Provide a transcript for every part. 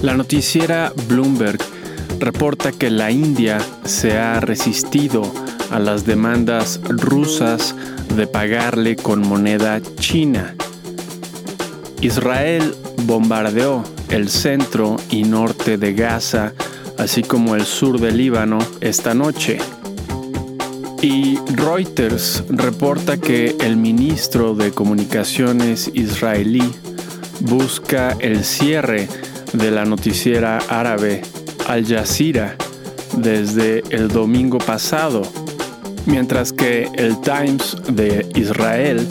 La noticiera Bloomberg reporta que la India se ha resistido a las demandas rusas de pagarle con moneda china. Israel bombardeó el centro y norte de Gaza, así como el sur del Líbano, esta noche. Y Reuters reporta que el ministro de Comunicaciones israelí busca el cierre de la noticiera árabe Al Jazeera desde el domingo pasado, mientras que el Times de Israel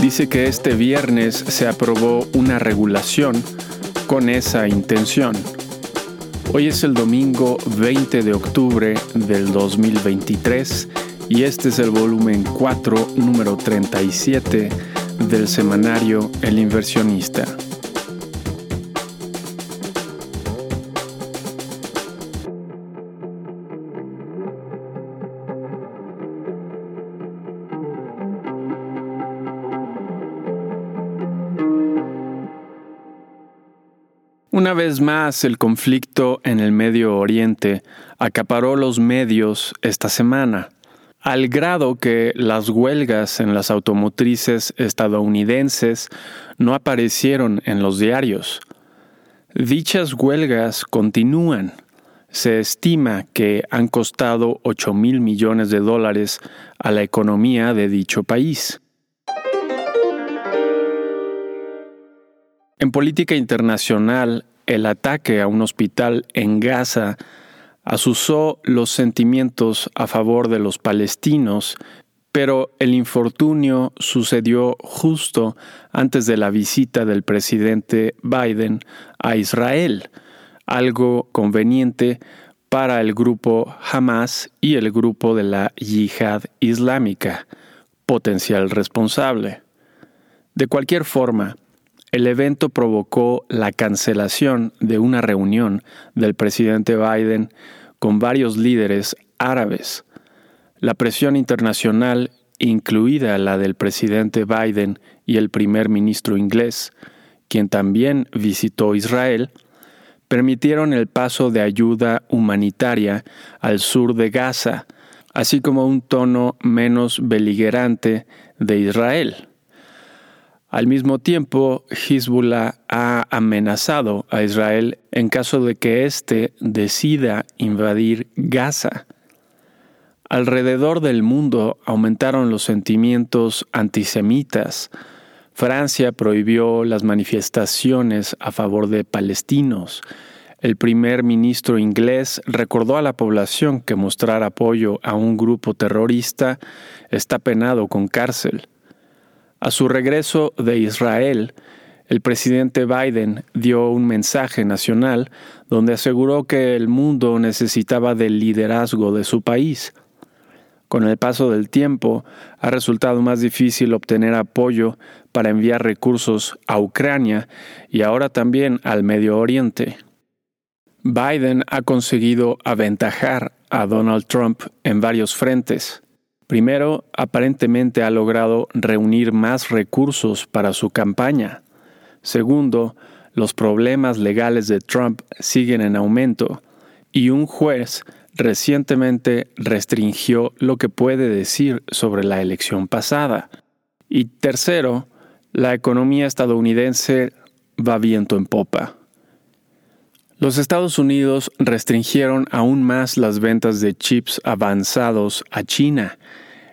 dice que este viernes se aprobó una regulación con esa intención. Hoy es el domingo 20 de octubre del 2023 y este es el volumen 4, número 37 del semanario El inversionista. Una vez más, el conflicto en el Medio Oriente acaparó los medios esta semana, al grado que las huelgas en las automotrices estadounidenses no aparecieron en los diarios. Dichas huelgas continúan. Se estima que han costado 8 mil millones de dólares a la economía de dicho país. En política internacional, el ataque a un hospital en Gaza asusó los sentimientos a favor de los palestinos, pero el infortunio sucedió justo antes de la visita del presidente Biden a Israel, algo conveniente para el grupo Hamas y el grupo de la Yihad Islámica, potencial responsable. De cualquier forma, el evento provocó la cancelación de una reunión del presidente Biden con varios líderes árabes. La presión internacional, incluida la del presidente Biden y el primer ministro inglés, quien también visitó Israel, permitieron el paso de ayuda humanitaria al sur de Gaza, así como un tono menos beligerante de Israel. Al mismo tiempo, Hezbollah ha amenazado a Israel en caso de que éste decida invadir Gaza. Alrededor del mundo aumentaron los sentimientos antisemitas. Francia prohibió las manifestaciones a favor de palestinos. El primer ministro inglés recordó a la población que mostrar apoyo a un grupo terrorista está penado con cárcel. A su regreso de Israel, el presidente Biden dio un mensaje nacional donde aseguró que el mundo necesitaba del liderazgo de su país. Con el paso del tiempo, ha resultado más difícil obtener apoyo para enviar recursos a Ucrania y ahora también al Medio Oriente. Biden ha conseguido aventajar a Donald Trump en varios frentes. Primero, aparentemente ha logrado reunir más recursos para su campaña. Segundo, los problemas legales de Trump siguen en aumento y un juez recientemente restringió lo que puede decir sobre la elección pasada. Y tercero, la economía estadounidense va viento en popa. Los Estados Unidos restringieron aún más las ventas de chips avanzados a China.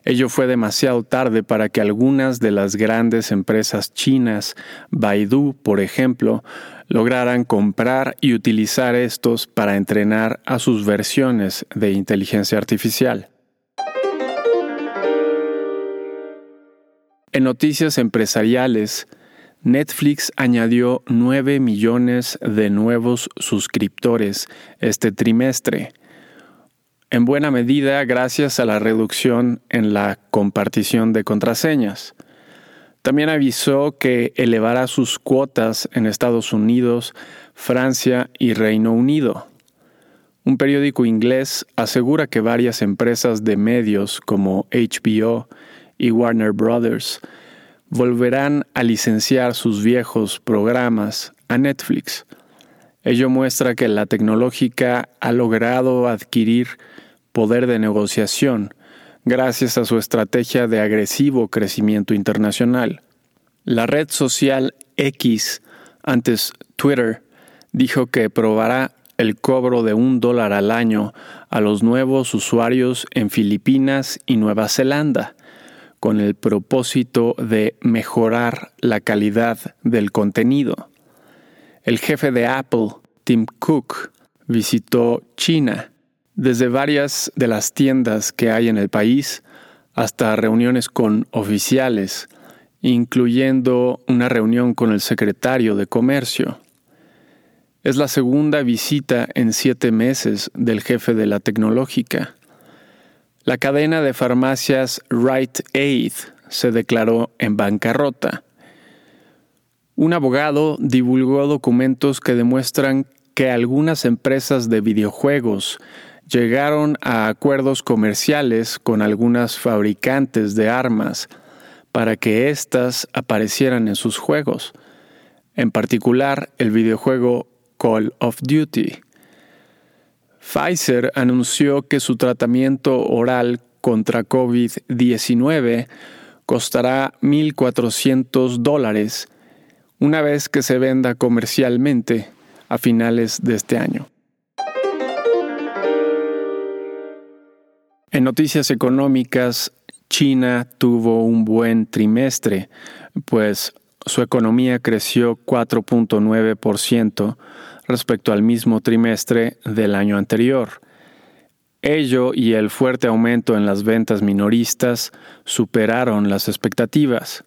Ello fue demasiado tarde para que algunas de las grandes empresas chinas, Baidu, por ejemplo, lograran comprar y utilizar estos para entrenar a sus versiones de inteligencia artificial. En noticias empresariales, Netflix añadió 9 millones de nuevos suscriptores este trimestre, en buena medida gracias a la reducción en la compartición de contraseñas. También avisó que elevará sus cuotas en Estados Unidos, Francia y Reino Unido. Un periódico inglés asegura que varias empresas de medios como HBO y Warner Brothers volverán a licenciar sus viejos programas a Netflix. Ello muestra que la tecnológica ha logrado adquirir poder de negociación gracias a su estrategia de agresivo crecimiento internacional. La red social X, antes Twitter, dijo que probará el cobro de un dólar al año a los nuevos usuarios en Filipinas y Nueva Zelanda, con el propósito de mejorar la calidad del contenido. El jefe de Apple, Tim Cook, visitó China. Desde varias de las tiendas que hay en el país hasta reuniones con oficiales, incluyendo una reunión con el secretario de Comercio. Es la segunda visita en siete meses del jefe de la tecnológica. La cadena de farmacias Right Aid se declaró en bancarrota. Un abogado divulgó documentos que demuestran que algunas empresas de videojuegos llegaron a acuerdos comerciales con algunas fabricantes de armas para que éstas aparecieran en sus juegos, en particular el videojuego Call of Duty. Pfizer anunció que su tratamiento oral contra COVID-19 costará 1.400 dólares una vez que se venda comercialmente a finales de este año. En noticias económicas, China tuvo un buen trimestre, pues su economía creció 4.9% respecto al mismo trimestre del año anterior. Ello y el fuerte aumento en las ventas minoristas superaron las expectativas.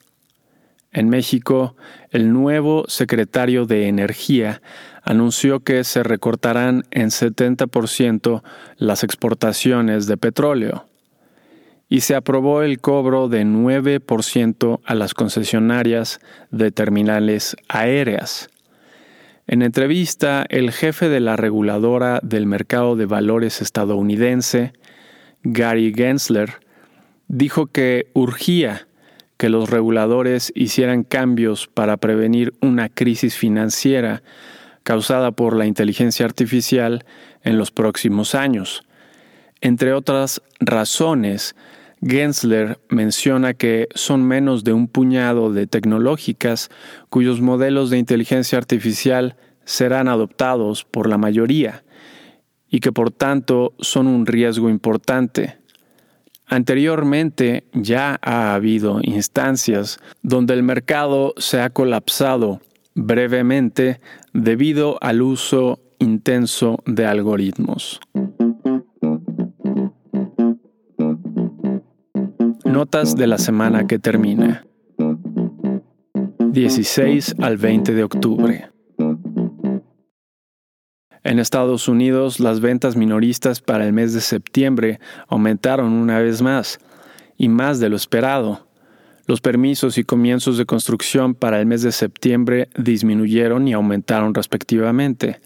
En México, el nuevo secretario de Energía anunció que se recortarán en 70% las exportaciones de petróleo y se aprobó el cobro de 9% a las concesionarias de terminales aéreas. En entrevista, el jefe de la reguladora del mercado de valores estadounidense, Gary Gensler, dijo que urgía que los reguladores hicieran cambios para prevenir una crisis financiera causada por la inteligencia artificial en los próximos años. Entre otras razones, Gensler menciona que son menos de un puñado de tecnológicas cuyos modelos de inteligencia artificial serán adoptados por la mayoría y que por tanto son un riesgo importante. Anteriormente ya ha habido instancias donde el mercado se ha colapsado brevemente debido al uso intenso de algoritmos. Notas de la semana que termina. 16 al 20 de octubre. En Estados Unidos, las ventas minoristas para el mes de septiembre aumentaron una vez más, y más de lo esperado. Los permisos y comienzos de construcción para el mes de septiembre disminuyeron y aumentaron respectivamente.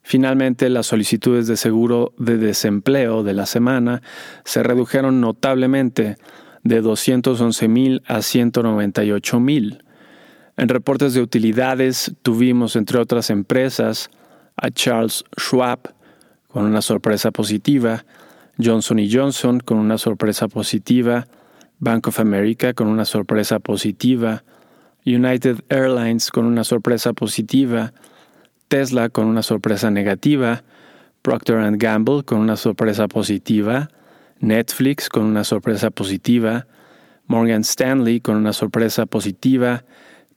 Finalmente, las solicitudes de seguro de desempleo de la semana se redujeron notablemente, de 211 mil a 198 mil. En reportes de utilidades tuvimos, entre otras empresas, a Charles Schwab con una sorpresa positiva, Johnson Johnson con una sorpresa positiva, Bank of America con una sorpresa positiva, United Airlines con una sorpresa positiva, Tesla con una sorpresa negativa, Procter ⁇ Gamble con una sorpresa positiva, Netflix con una sorpresa positiva, Morgan Stanley con una sorpresa positiva,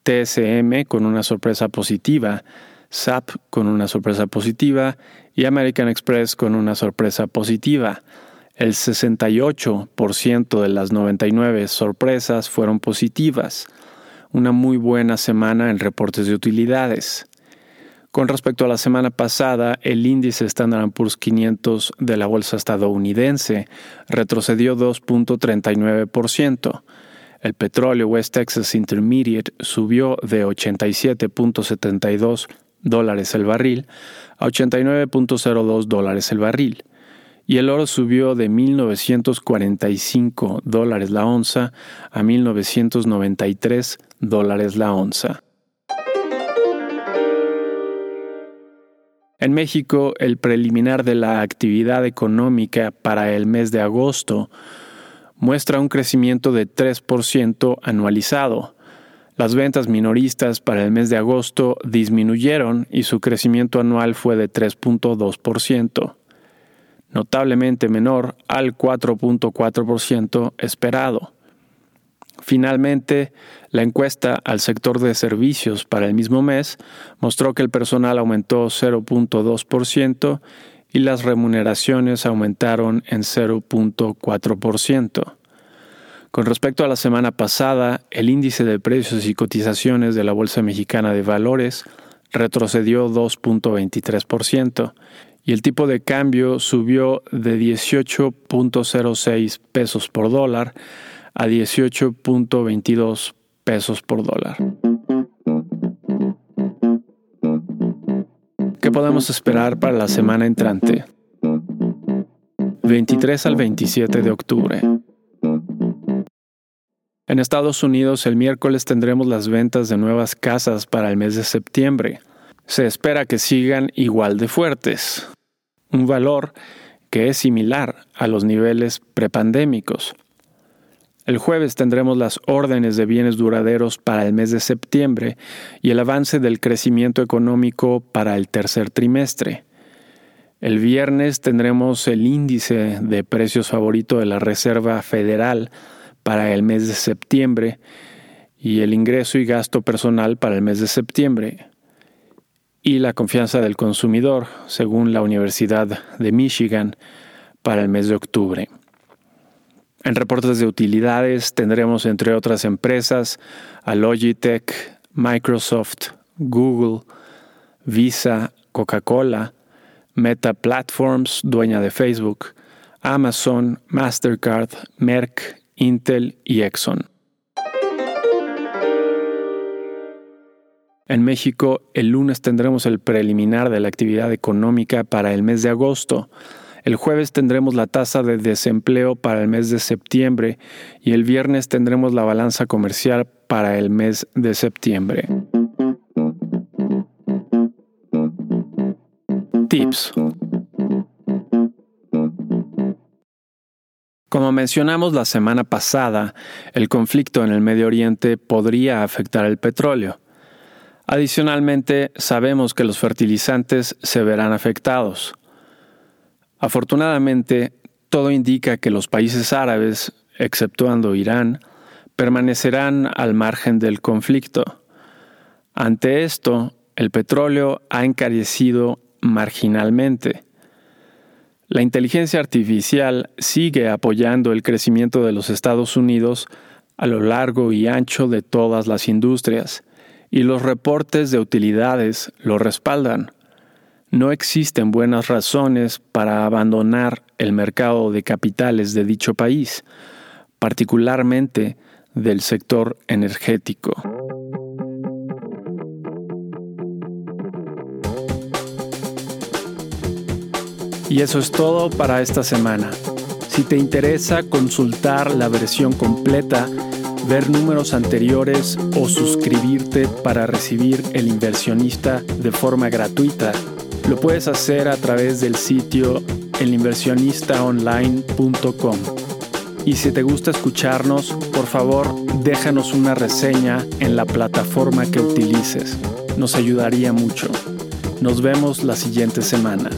TSM con una sorpresa positiva, SAP con una sorpresa positiva y American Express con una sorpresa positiva. El 68% de las 99 sorpresas fueron positivas. Una muy buena semana en reportes de utilidades. Con respecto a la semana pasada, el índice Standard Poor's 500 de la bolsa estadounidense retrocedió 2.39%. El petróleo West Texas Intermediate subió de 87.72 dólares el barril a 89.02 dólares el barril. Y el oro subió de 1.945 dólares la onza a 1.993 dólares la onza. En México, el preliminar de la actividad económica para el mes de agosto muestra un crecimiento de 3% anualizado. Las ventas minoristas para el mes de agosto disminuyeron y su crecimiento anual fue de 3.2%, notablemente menor al 4.4% esperado. Finalmente, la encuesta al sector de servicios para el mismo mes mostró que el personal aumentó 0.2% y las remuneraciones aumentaron en 0.4%. Con respecto a la semana pasada, el índice de precios y cotizaciones de la Bolsa Mexicana de Valores retrocedió 2.23% y el tipo de cambio subió de 18.06 pesos por dólar a 18.22 pesos por dólar. ¿Qué podemos esperar para la semana entrante? 23 al 27 de octubre. En Estados Unidos el miércoles tendremos las ventas de nuevas casas para el mes de septiembre. Se espera que sigan igual de fuertes, un valor que es similar a los niveles prepandémicos. El jueves tendremos las órdenes de bienes duraderos para el mes de septiembre y el avance del crecimiento económico para el tercer trimestre. El viernes tendremos el índice de precios favorito de la Reserva Federal para el mes de septiembre y el ingreso y gasto personal para el mes de septiembre y la confianza del consumidor, según la Universidad de Michigan, para el mes de octubre. En reportes de utilidades tendremos, entre otras empresas, a Logitech, Microsoft, Google, Visa, Coca-Cola, Meta Platforms, dueña de Facebook, Amazon, Mastercard, Merck, Intel y Exxon. En México, el lunes tendremos el preliminar de la actividad económica para el mes de agosto. El jueves tendremos la tasa de desempleo para el mes de septiembre y el viernes tendremos la balanza comercial para el mes de septiembre. Tips. Como mencionamos la semana pasada, el conflicto en el Medio Oriente podría afectar el petróleo. Adicionalmente, sabemos que los fertilizantes se verán afectados. Afortunadamente, todo indica que los países árabes, exceptuando Irán, permanecerán al margen del conflicto. Ante esto, el petróleo ha encarecido marginalmente. La inteligencia artificial sigue apoyando el crecimiento de los Estados Unidos a lo largo y ancho de todas las industrias, y los reportes de utilidades lo respaldan no existen buenas razones para abandonar el mercado de capitales de dicho país, particularmente del sector energético. Y eso es todo para esta semana. Si te interesa consultar la versión completa, ver números anteriores o suscribirte para recibir el inversionista de forma gratuita, lo puedes hacer a través del sitio elinversionistaonline.com. Y si te gusta escucharnos, por favor, déjanos una reseña en la plataforma que utilices. Nos ayudaría mucho. Nos vemos la siguiente semana.